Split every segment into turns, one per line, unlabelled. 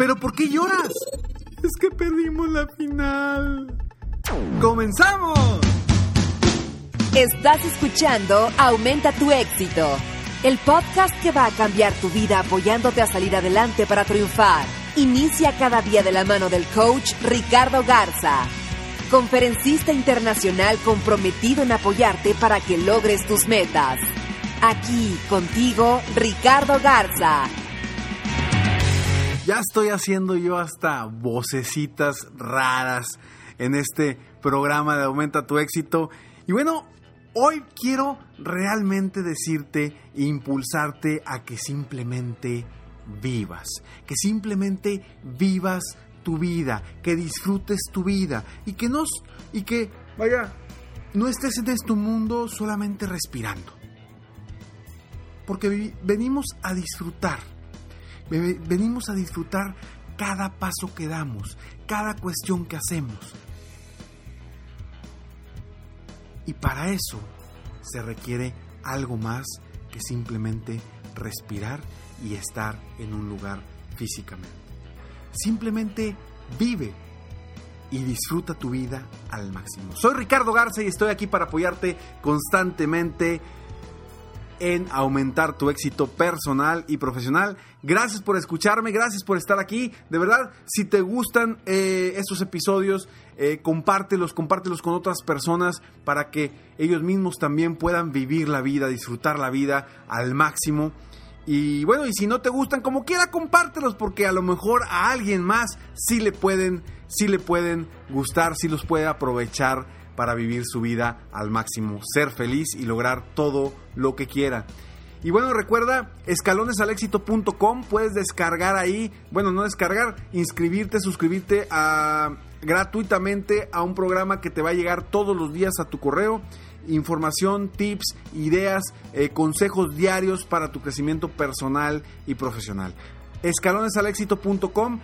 ¿Pero por qué lloras? Es que perdimos la final. ¡Comenzamos!
Estás escuchando Aumenta tu éxito, el podcast que va a cambiar tu vida apoyándote a salir adelante para triunfar. Inicia cada día de la mano del coach Ricardo Garza, conferencista internacional comprometido en apoyarte para que logres tus metas. Aquí contigo, Ricardo Garza.
Ya estoy haciendo yo hasta vocecitas raras en este programa de Aumenta tu éxito. Y bueno, hoy quiero realmente decirte e impulsarte a que simplemente vivas, que simplemente vivas tu vida, que disfrutes tu vida y que no y que vaya, no estés en este mundo solamente respirando. Porque venimos a disfrutar. Venimos a disfrutar cada paso que damos, cada cuestión que hacemos. Y para eso se requiere algo más que simplemente respirar y estar en un lugar físicamente. Simplemente vive y disfruta tu vida al máximo. Soy Ricardo Garza y estoy aquí para apoyarte constantemente en aumentar tu éxito personal y profesional. Gracias por escucharme, gracias por estar aquí. De verdad, si te gustan eh, estos episodios, eh, compártelos, compártelos con otras personas para que ellos mismos también puedan vivir la vida, disfrutar la vida al máximo. Y bueno, y si no te gustan, como quiera, compártelos porque a lo mejor a alguien más sí le pueden, sí le pueden gustar, sí los puede aprovechar para vivir su vida al máximo, ser feliz y lograr todo lo que quiera. Y bueno, recuerda escalonesalexito.com, puedes descargar ahí, bueno, no descargar, inscribirte, suscribirte a, gratuitamente a un programa que te va a llegar todos los días a tu correo. Información, tips, ideas, eh, consejos diarios para tu crecimiento personal y profesional. Escalonesalexito.com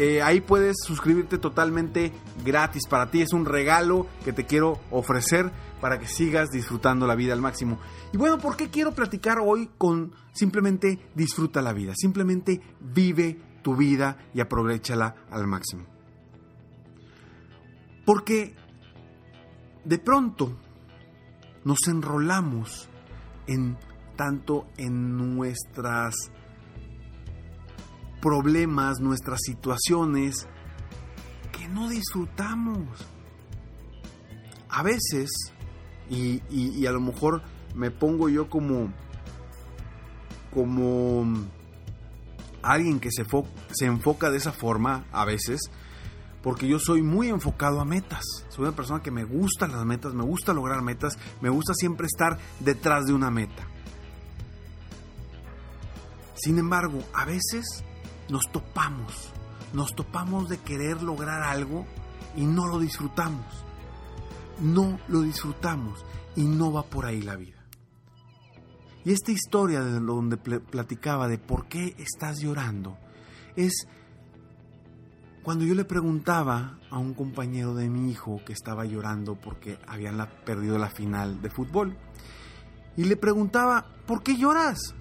eh, ahí puedes suscribirte totalmente gratis. Para ti es un regalo que te quiero ofrecer para que sigas disfrutando la vida al máximo. Y bueno, ¿por qué quiero platicar hoy con simplemente disfruta la vida? Simplemente vive tu vida y aprovechala al máximo. Porque de pronto nos enrolamos en tanto en nuestras problemas, nuestras situaciones que no disfrutamos. A veces, y, a lo mejor me pongo yo como, como alguien que se, se enfoca de esa forma a veces, porque yo soy muy enfocado a metas. Soy una persona que me gustan las metas, me gusta lograr metas, me gusta siempre estar detrás de una meta. Sin embargo, a veces nos topamos, nos topamos de querer lograr algo y no lo disfrutamos. No lo disfrutamos y no va por ahí la vida. Y esta historia de donde platicaba de por qué estás llorando es cuando yo le preguntaba a un compañero de mi hijo que estaba llorando porque habían perdido la final de fútbol. Y le preguntaba, ¿por qué lloras?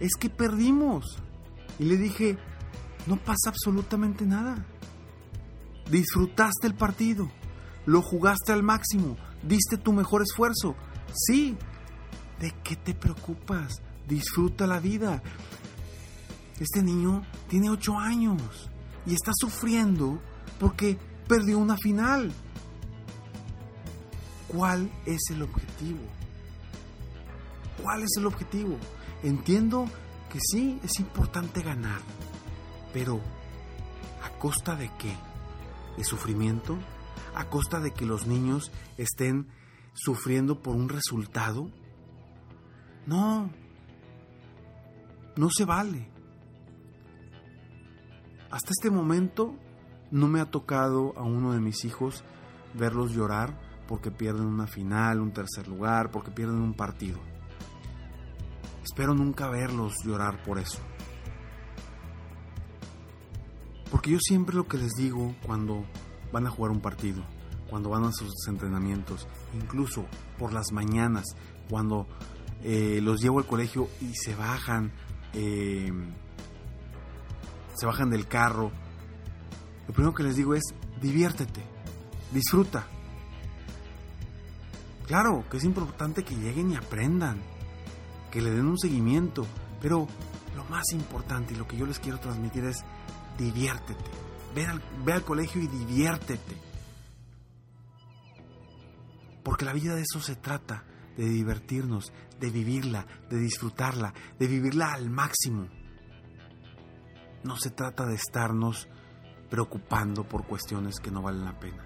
Es que perdimos. Y le dije, no pasa absolutamente nada. Disfrutaste el partido, lo jugaste al máximo, diste tu mejor esfuerzo. Sí, ¿de qué te preocupas? Disfruta la vida. Este niño tiene ocho años. y está sufriendo porque perdió una final. ¿Cuál es el objetivo? ¿Cuál es el objetivo? Entiendo que sí es importante ganar, pero ¿a costa de qué? ¿De sufrimiento? ¿A costa de que los niños estén sufriendo por un resultado? No, no se vale. Hasta este momento no me ha tocado a uno de mis hijos verlos llorar porque pierden una final, un tercer lugar, porque pierden un partido. Espero nunca verlos llorar por eso. Porque yo siempre lo que les digo cuando van a jugar un partido, cuando van a sus entrenamientos, incluso por las mañanas, cuando eh, los llevo al colegio y se bajan, eh, se bajan del carro, lo primero que les digo es diviértete, disfruta. Claro que es importante que lleguen y aprendan, que le den un seguimiento, pero lo más importante y lo que yo les quiero transmitir es diviértete. Ve al, ve al colegio y diviértete. Porque la vida de eso se trata, de divertirnos, de vivirla, de disfrutarla, de vivirla al máximo. No se trata de estarnos preocupando por cuestiones que no valen la pena.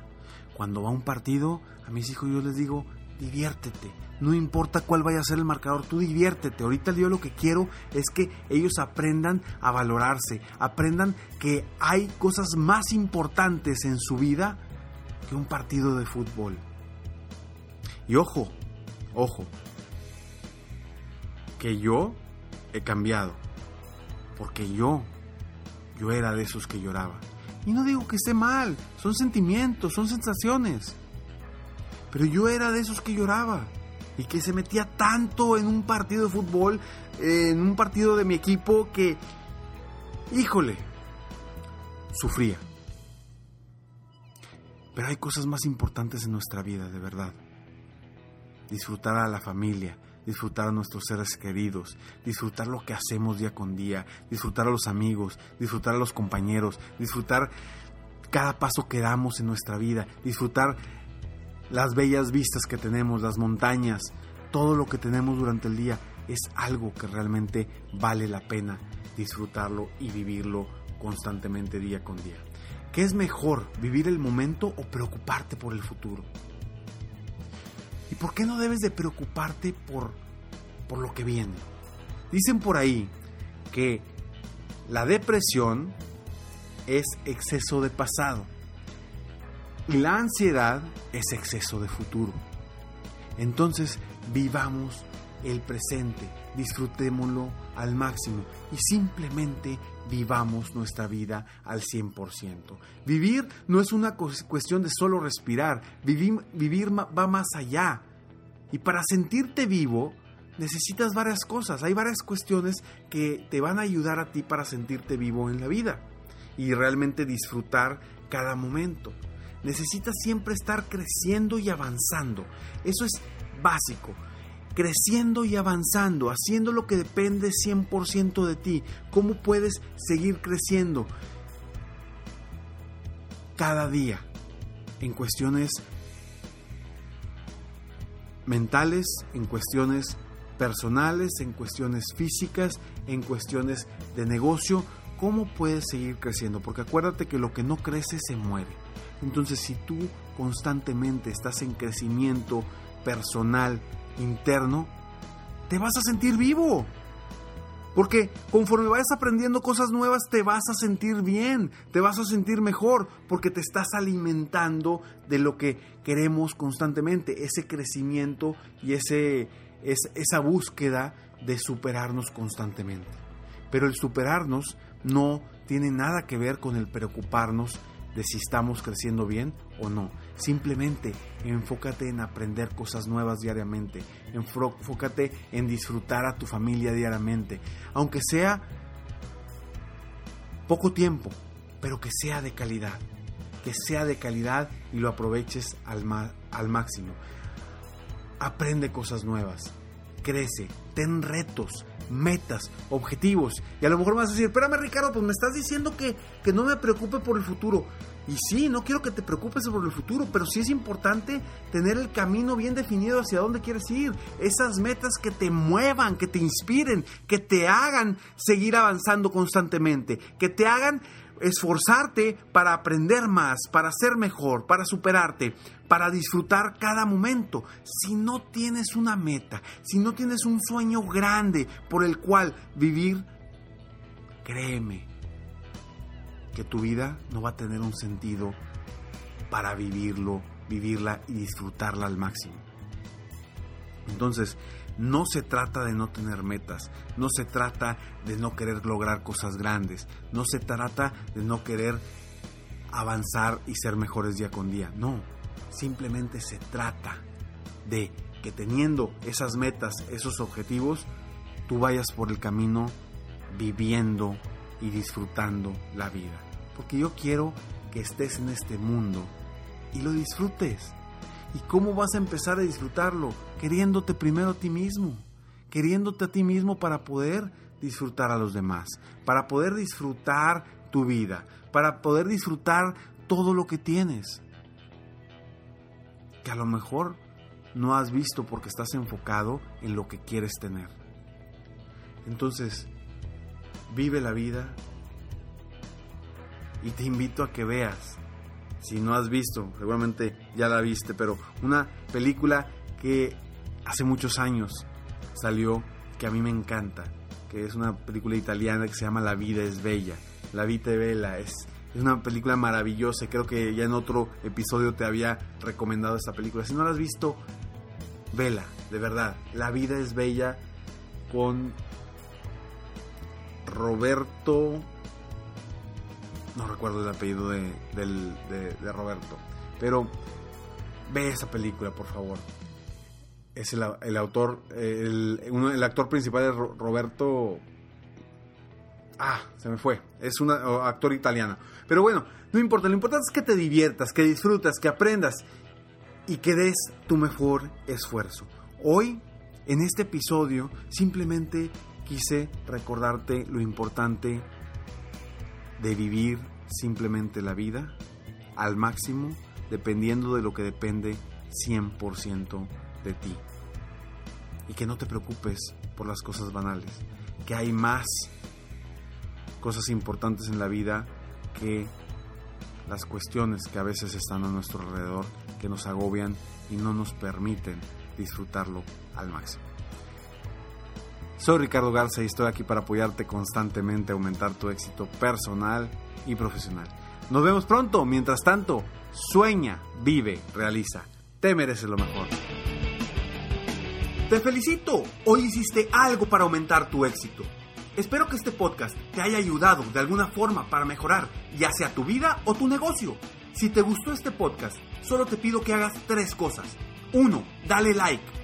Cuando va un partido, a mis hijos yo les digo, diviértete. No importa cuál vaya a ser el marcador, tú diviértete. Ahorita yo lo que quiero es que ellos aprendan a valorarse, aprendan que hay cosas más importantes en su vida que un partido de fútbol. Y ojo, ojo, que yo he cambiado, porque yo, yo era de esos que lloraba. Y no digo que esté mal, son sentimientos, son sensaciones. Pero yo era de esos que lloraba y que se metía tanto en un partido de fútbol, en un partido de mi equipo que, híjole, sufría. Pero hay cosas más importantes en nuestra vida, de verdad. Disfrutar a la familia, disfrutar a nuestros seres queridos, disfrutar lo que hacemos día con día, disfrutar a los amigos, disfrutar a los compañeros, disfrutar cada paso que damos en nuestra vida, disfrutar las bellas vistas que tenemos, las montañas, todo lo que tenemos durante el día, es algo que realmente vale la pena disfrutarlo y vivirlo constantemente día con día. ¿Qué es mejor, vivir el momento o preocuparte por el futuro? ¿Y por qué no debes de preocuparte por, por lo que viene? Dicen por ahí que la depresión es exceso de pasado y la ansiedad es exceso de futuro. Entonces vivamos el presente, disfrutémoslo al máximo y simplemente vivamos nuestra vida al 100%. Vivir no es una cuestión de solo respirar, vivir, vivir va más allá. Y para sentirte vivo necesitas varias cosas, hay varias cuestiones que te van a ayudar a ti para sentirte vivo en la vida y realmente disfrutar cada momento necesitas siempre estar creciendo y avanzando. Eso es básico. Creciendo y avanzando, haciendo lo que depende 100% de ti. ¿Cómo puedes seguir creciendo? Cada día, en cuestiones mentales, en cuestiones personales, en cuestiones físicas, en cuestiones de negocio, ¿cómo puedes seguir creciendo? Porque acuérdate que lo que no crece se muere. Entonces, si tú constantemente estás en crecimiento personal, interno, te vas a sentir vivo. Porque conforme vayas aprendiendo cosas nuevas, te vas a sentir bien, te vas a sentir mejor, porque te estás alimentando de lo que queremos constantemente, ese crecimiento y ese, esa búsqueda de superarnos constantemente. Pero el superarnos no tiene nada que ver con el preocuparnos de si estamos creciendo bien o no. Simplemente enfócate en aprender cosas nuevas diariamente. Enfócate en disfrutar a tu familia diariamente. Aunque sea poco tiempo, pero que sea de calidad. Que sea de calidad y lo aproveches al, al máximo. Aprende cosas nuevas. Crece. Ten retos. metas, objetivos. Y a lo mejor me vas a decir, espérame Ricardo, pues me estás diciendo que, que no me preocupe por el futuro. Y sí, no quiero que te preocupes por el futuro, pero sí es importante tener el camino bien definido hacia dónde quieres ir. Esas metas que te muevan, que te inspiren, que te hagan seguir avanzando constantemente, que te hagan esforzarte para aprender más, para ser mejor, para superarte, para disfrutar cada momento. Si no tienes una meta, si no tienes un sueño grande por el cual vivir, créeme que tu vida no va a tener un sentido para vivirlo, vivirla y disfrutarla al máximo. Entonces, no se trata de no tener metas, no se trata de no querer lograr cosas grandes, no se trata de no querer avanzar y ser mejores día con día, no, simplemente se trata de que teniendo esas metas, esos objetivos, tú vayas por el camino viviendo y disfrutando la vida. Porque yo quiero que estés en este mundo y lo disfrutes. ¿Y cómo vas a empezar a disfrutarlo? Queriéndote primero a ti mismo, queriéndote a ti mismo para poder disfrutar a los demás, para poder disfrutar tu vida, para poder disfrutar todo lo que tienes. Que a lo mejor no has visto porque estás enfocado en lo que quieres tener. Entonces, vive la vida y te invito a que veas si no has visto, seguramente ya la viste, pero una película que hace muchos años salió, que a mí me encanta, que es una película italiana que se llama La vida es bella. La vita è bella es, es una película maravillosa, creo que ya en otro episodio te había recomendado esta película. Si no la has visto, vela, de verdad. La vida es bella con Roberto no recuerdo el apellido de, Roberto, pero ve esa película, por favor. Es el, autor, el, el, actor principal es Roberto... Ah, se me fue. Es un actor italiano. Pero bueno, no importa. Lo importante es que te diviertas, que disfrutas, que aprendas y que des tu mejor esfuerzo. Hoy, en este episodio, simplemente quise recordarte lo importante de vivir simplemente la vida al máximo dependiendo de lo que depende 100% de ti. Y que no te preocupes por las cosas banales, que hay más cosas importantes en la vida que las cuestiones que a veces están a nuestro alrededor, que nos agobian y no nos permiten disfrutarlo al máximo. Soy Ricardo Garza y estoy aquí para apoyarte constantemente a aumentar tu éxito personal y profesional. Nos vemos pronto. Mientras tanto, sueña, vive, realiza. Te mereces lo mejor. Te felicito. Hoy hiciste algo para aumentar tu éxito. Espero que este podcast te haya ayudado de alguna forma para mejorar ya sea tu vida o tu negocio. Si te gustó este podcast, solo te pido que hagas tres cosas. 1. Dale like.